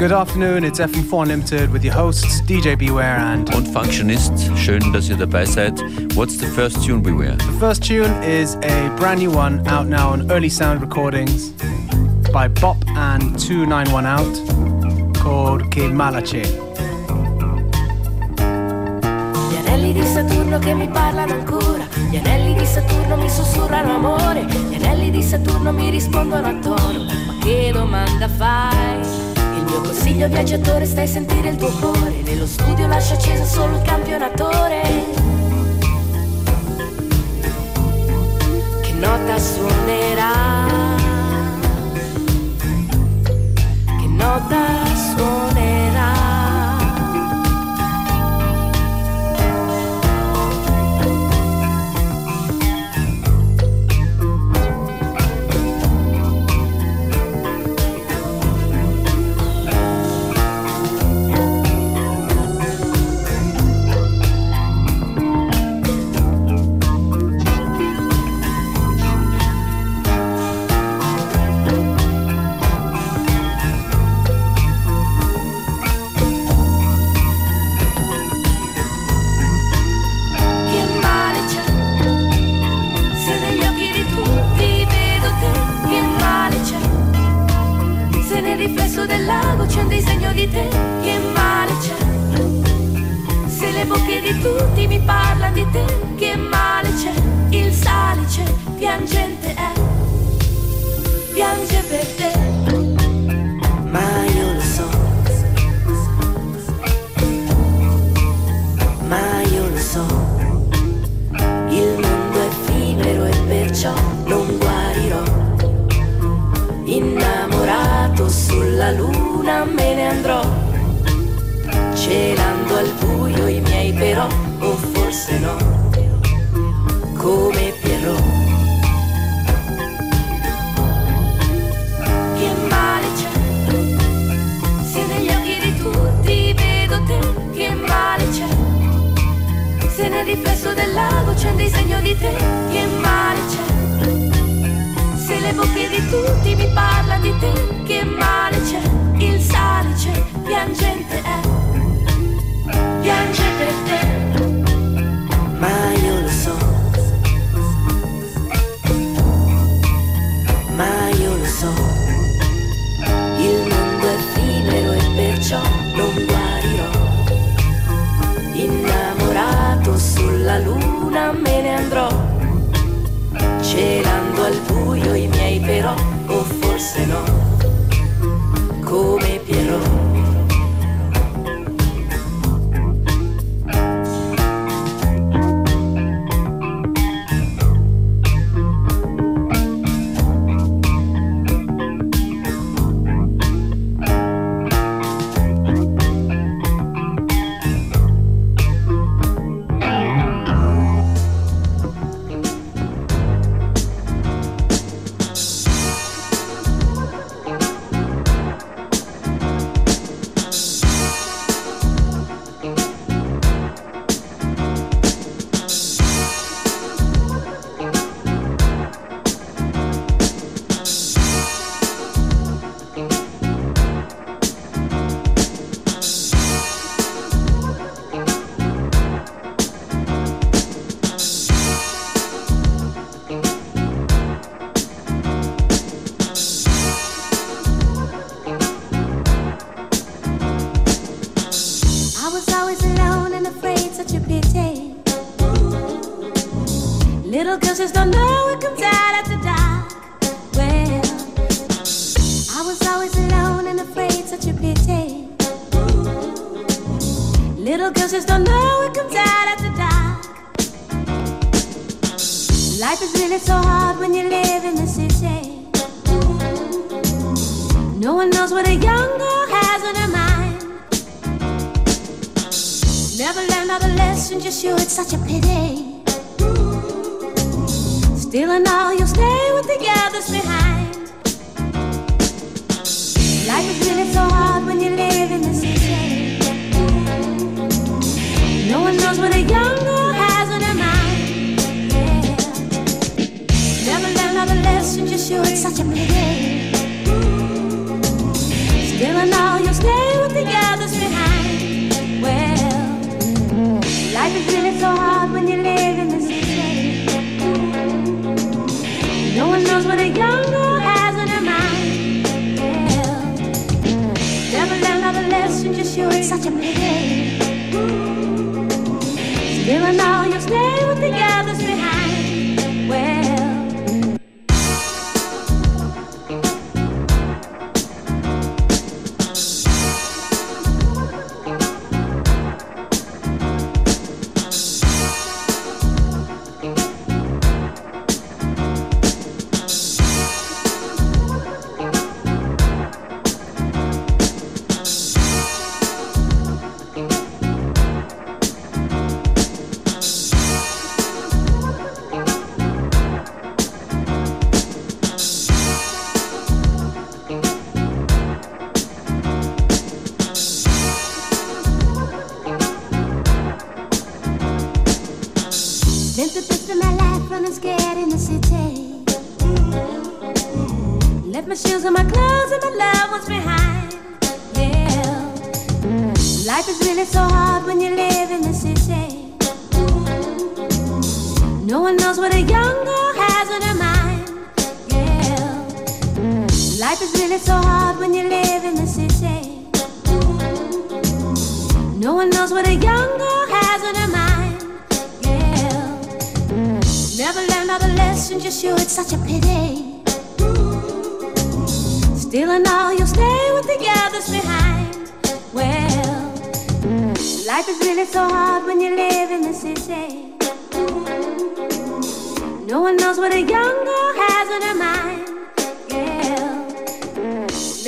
Good afternoon, it's FM4 Unlimited with your hosts DJ Beware and und Functionist. Schön, dass ihr dabei seid. What's the first tune Beware? The first tune is a brand new one out now on Early Sound Recordings by Bop and 291 Out called Che Malace. Gli anelli di Saturno che mi parlano ancora, gli anelli di Saturno mi sussurrano amore, gli anelli di Saturno mi rispondono a tono, ma che domanda fai? Mio consiglio viaggiatore stai a sentire il tuo cuore. Nello studio lascia acceso solo il campionatore. Che nota suonerà? Che nota suonerà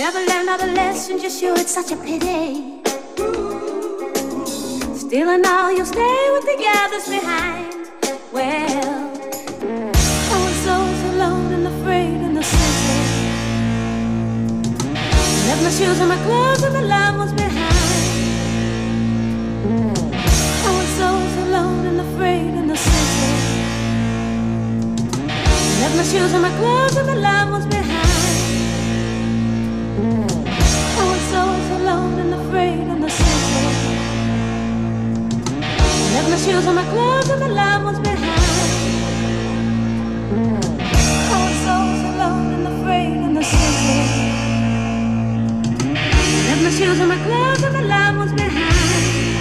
Never learned another lesson, just you it's such a pity. Still and all, you'll stay with the others behind. Well, I was always alone and afraid in the city. Left my shoes and my clothes and my loved ones behind. I was always alone and afraid in the city. Left my shoes and my clothes and my loved ones behind. alone and afraid and the city. Left my shoes and my gloves and my loved ones behind. Cold souls alone and afraid and the city. Left my shoes and my gloves and my loved ones behind.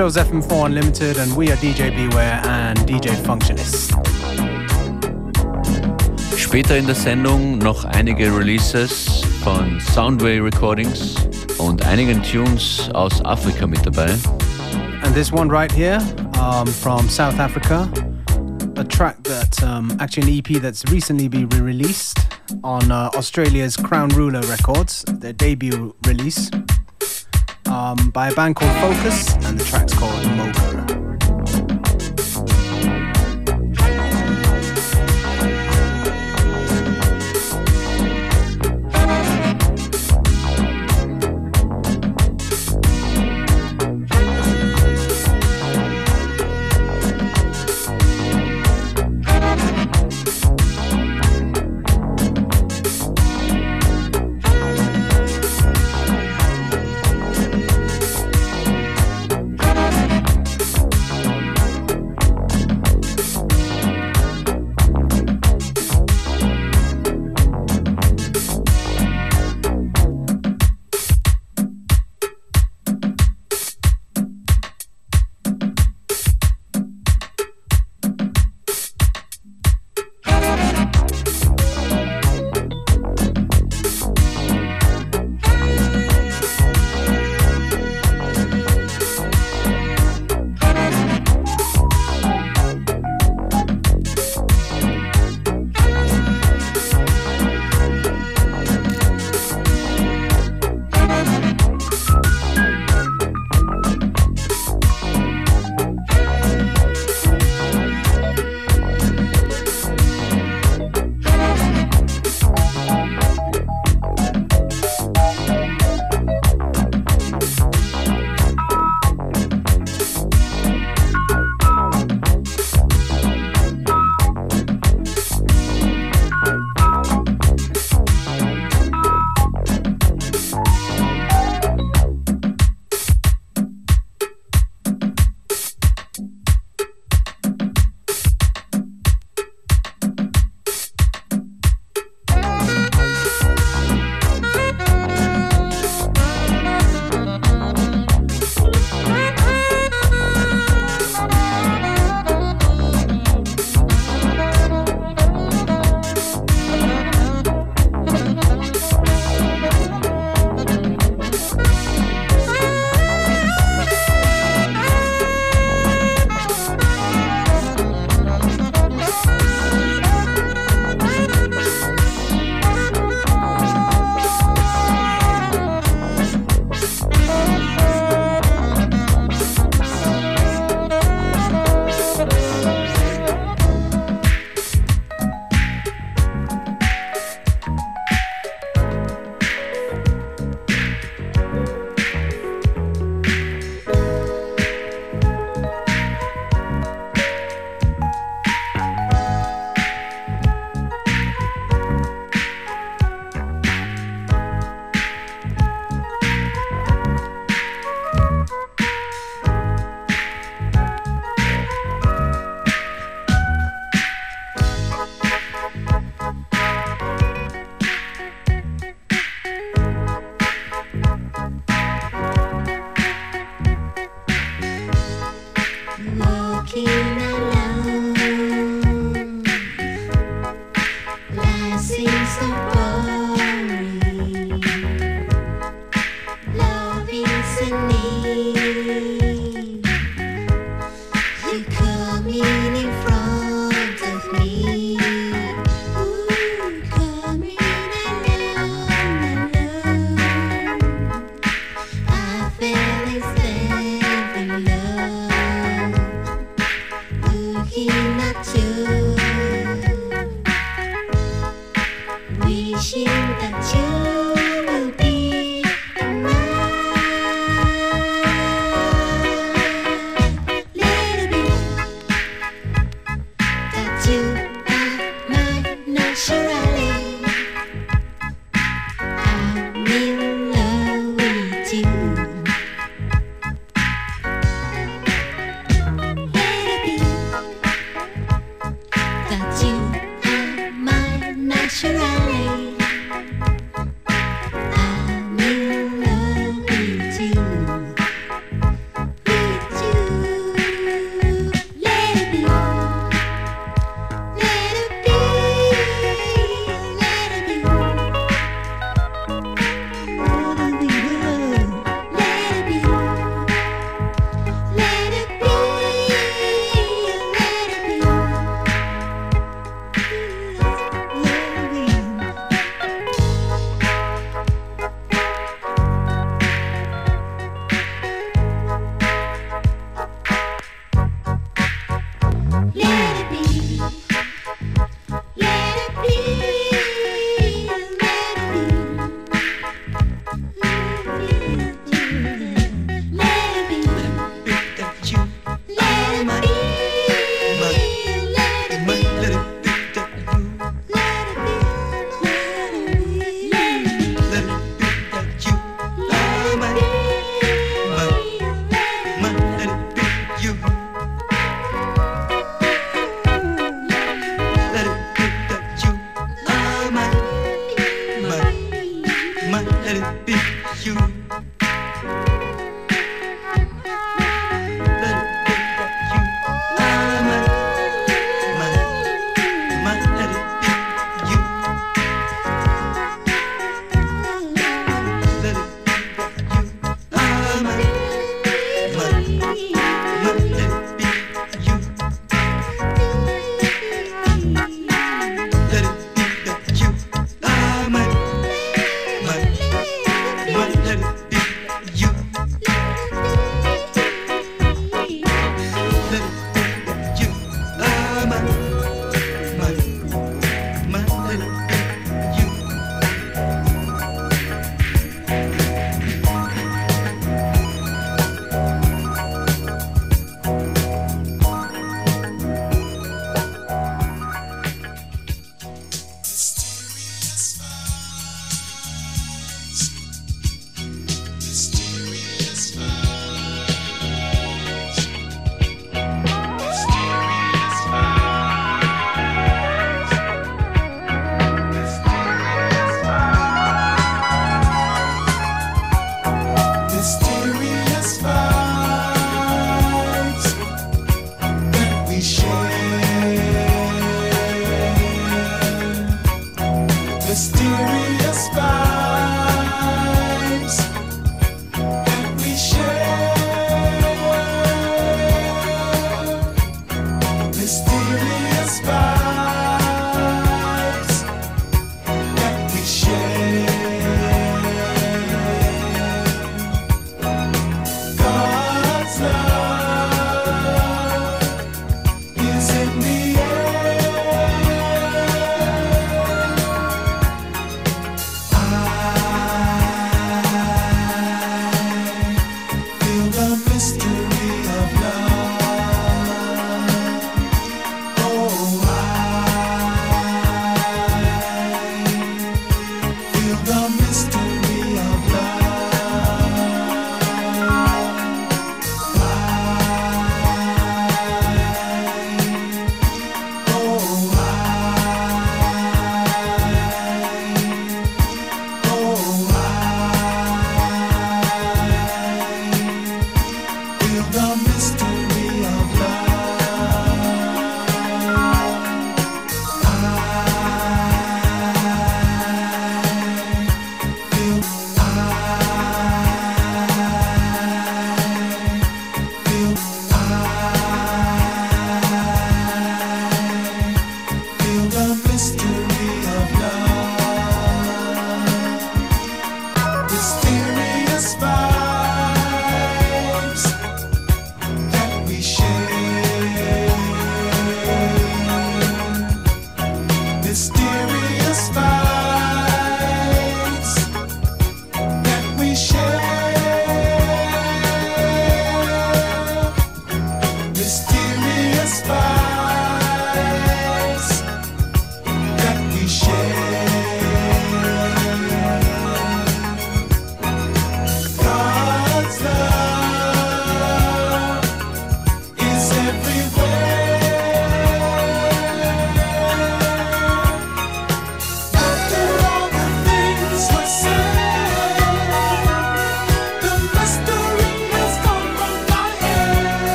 The name of the show is FM4 Unlimited, and we are DJ Beware and DJ Functionist. Später in der Sendung noch einige Releases von Soundway Recordings und einigen Tunes aus Afrika mit dabei. And this one right here um, from South Africa, a track that um, actually an EP that's recently been re released on uh, Australia's Crown Ruler Records, their debut release, um, by a band called Focus, and the track's called Mocha.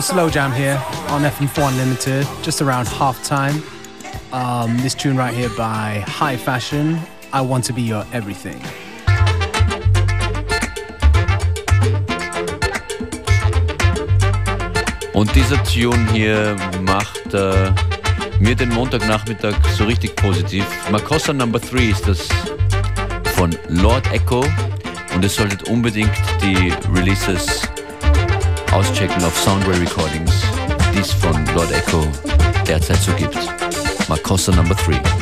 Beautiful slow jam here on FM4 Unlimited, just around half time. Um, this tune right here by High Fashion, I Want to Be Your Everything. Und dieser Tune hier macht äh, mir den Montagnachmittag so richtig positiv. Makossa Number 3 ist das von Lord Echo und ihr solltet unbedingt die Releases auschecken auf Soundway Recordings, die es von Lord Echo derzeit so gibt. Makossa Number 3.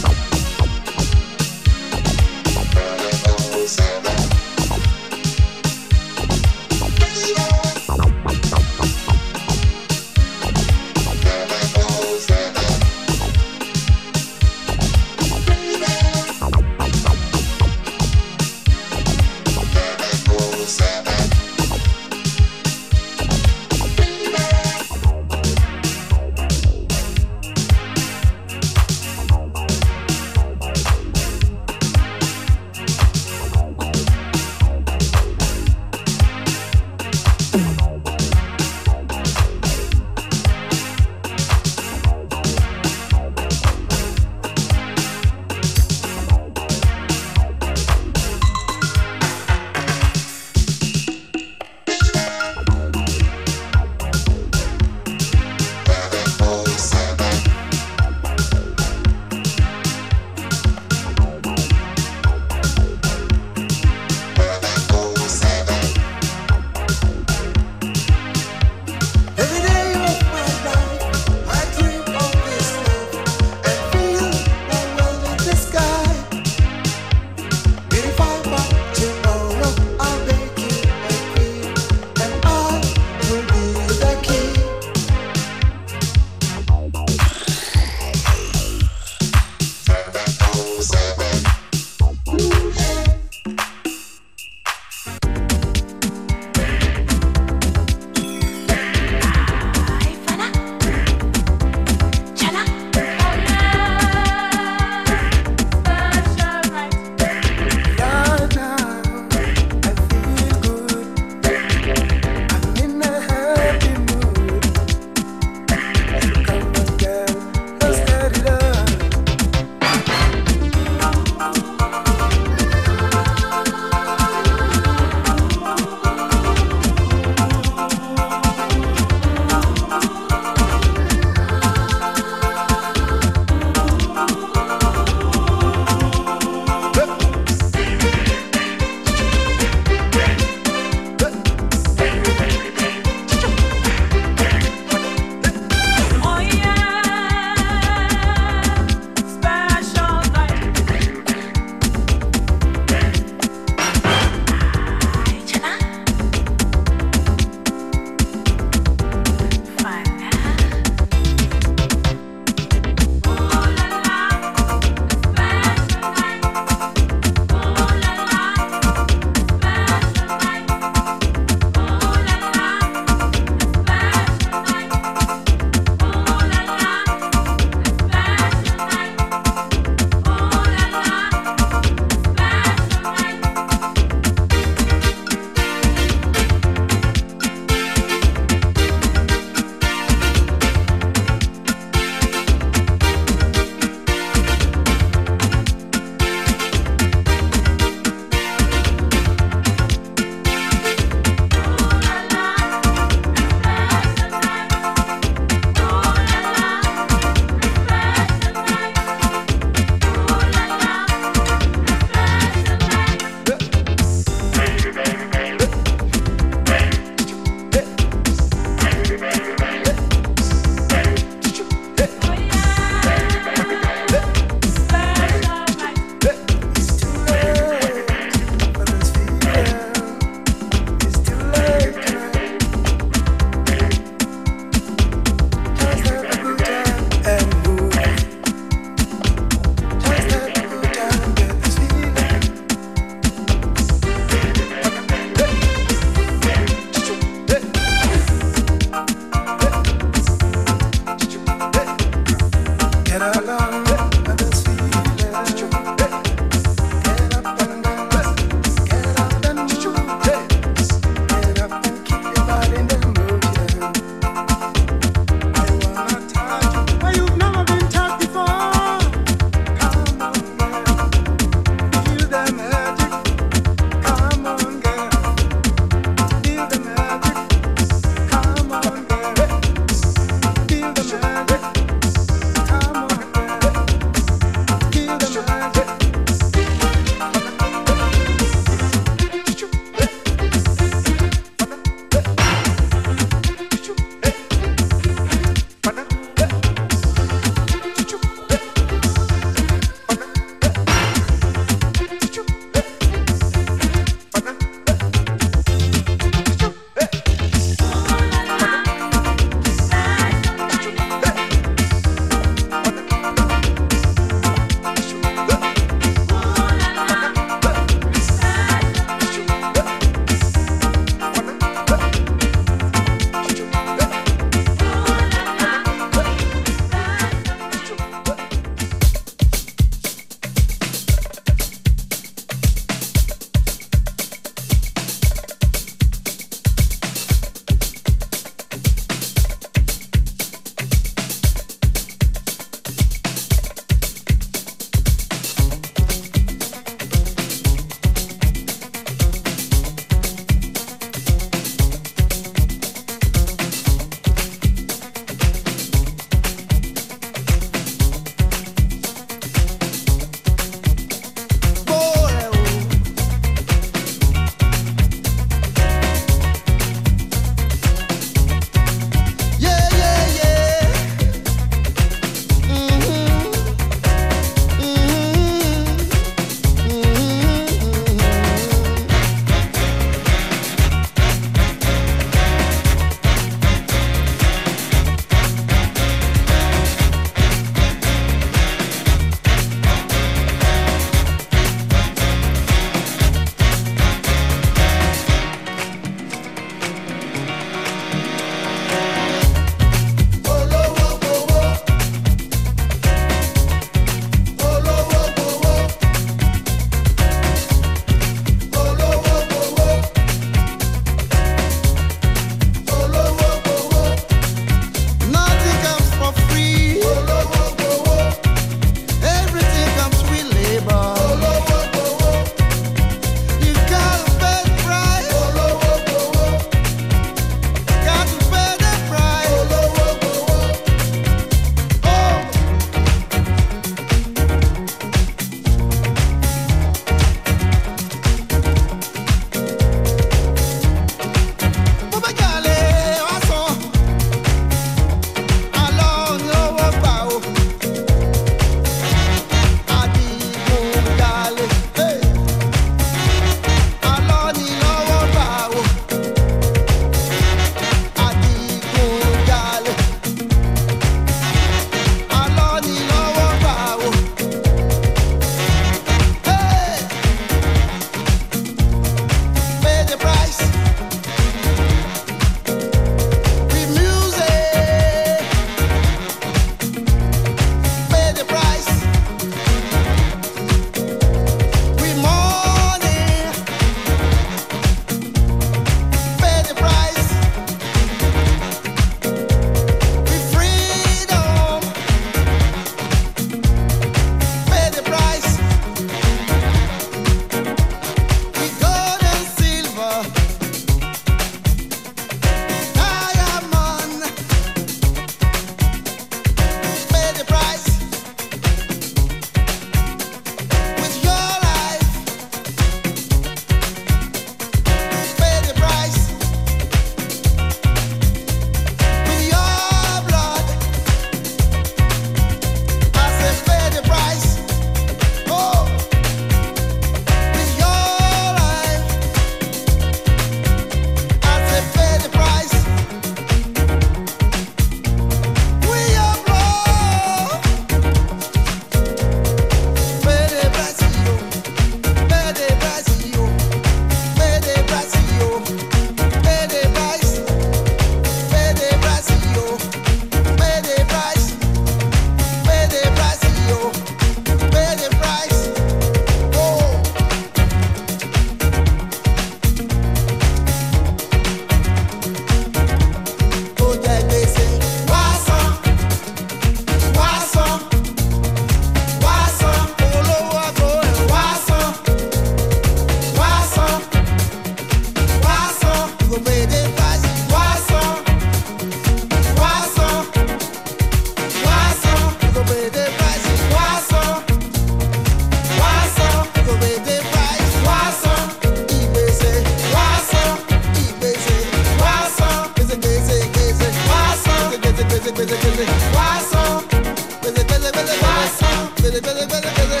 pede, pede, pede,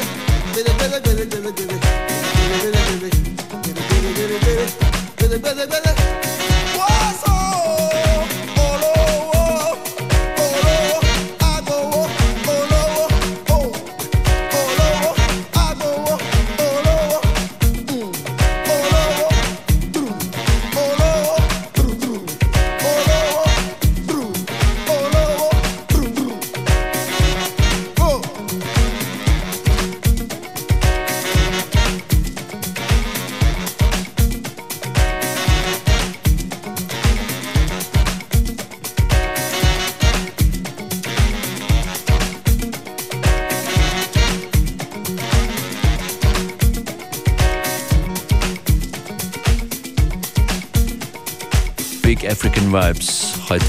pede, pede, pede, pede,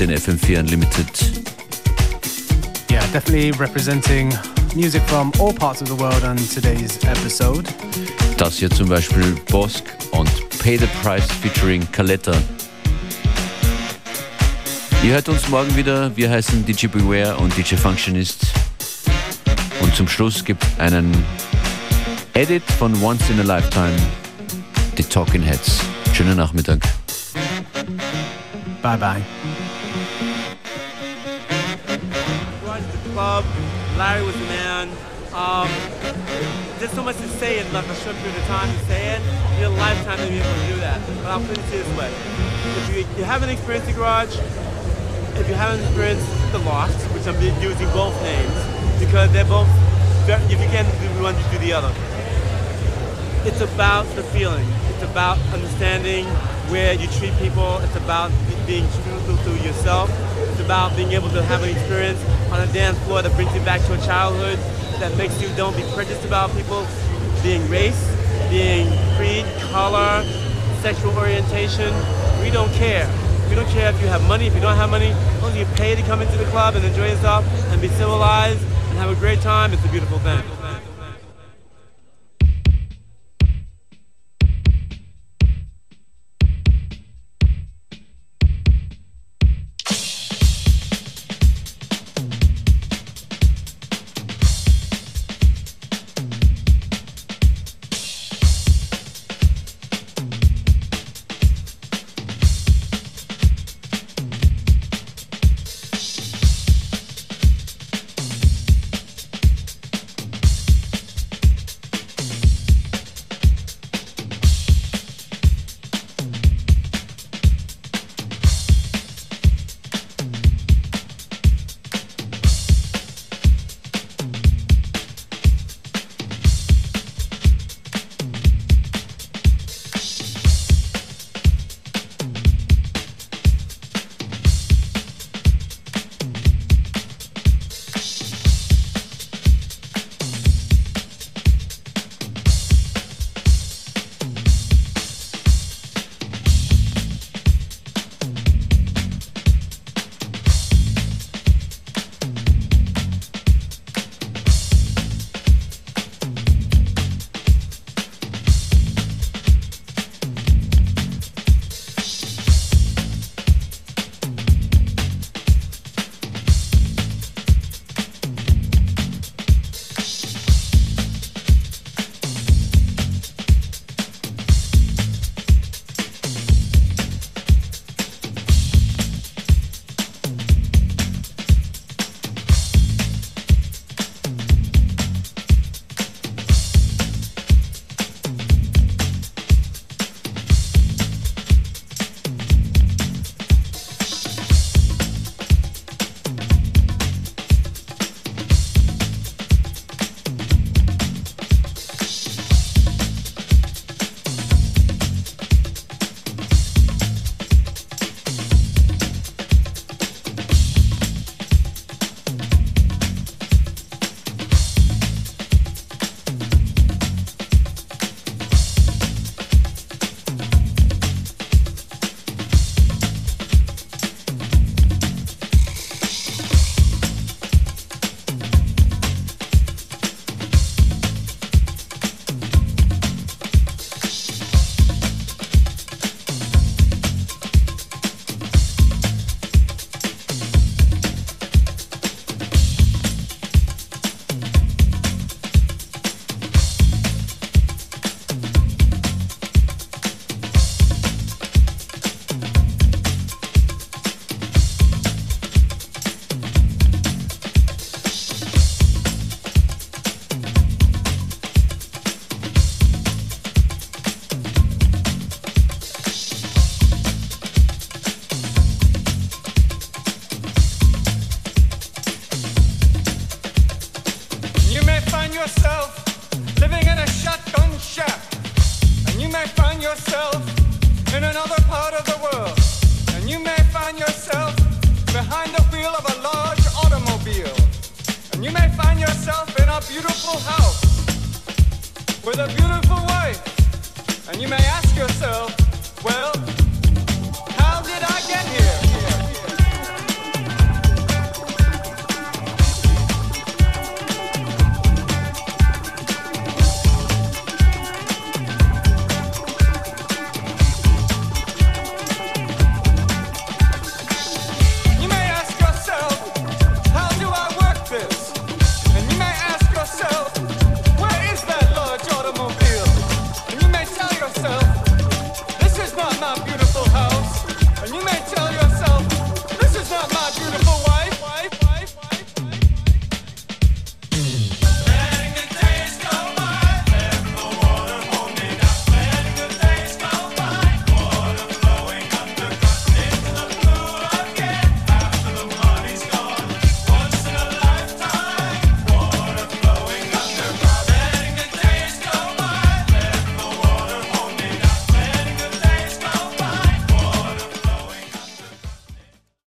in FM4 Unlimited. Yeah, definitely representing music from all parts of the world on today's episode. Das hier zum Beispiel Bosk und Pay the Price featuring Caletta. Ihr hört uns morgen wieder. Wir heißen DJ Beware und DJ Functionist. Und zum Schluss gibt einen Edit von Once in a Lifetime, The Talking Heads. Schönen Nachmittag. Bye bye. Club. Larry was the man. Um, there's so much to say in like a short period of time to say it. You need a lifetime to be able to do that. But I'll put it this way. If you, you haven't experienced the garage, if you haven't experienced the loft, which I'm using both names, because they're both, if you can do one, you do the other. It's about the feeling. It's about understanding where you treat people. It's about being true to yourself. It's about being able to have an experience on a dance floor that brings you back to a childhood, that makes you don't be prejudiced about people being race, being creed, color, sexual orientation. We don't care. We don't care if you have money, if you don't have money. As long as you pay to come into the club and enjoy yourself and be civilized and have a great time, it's a beautiful thing.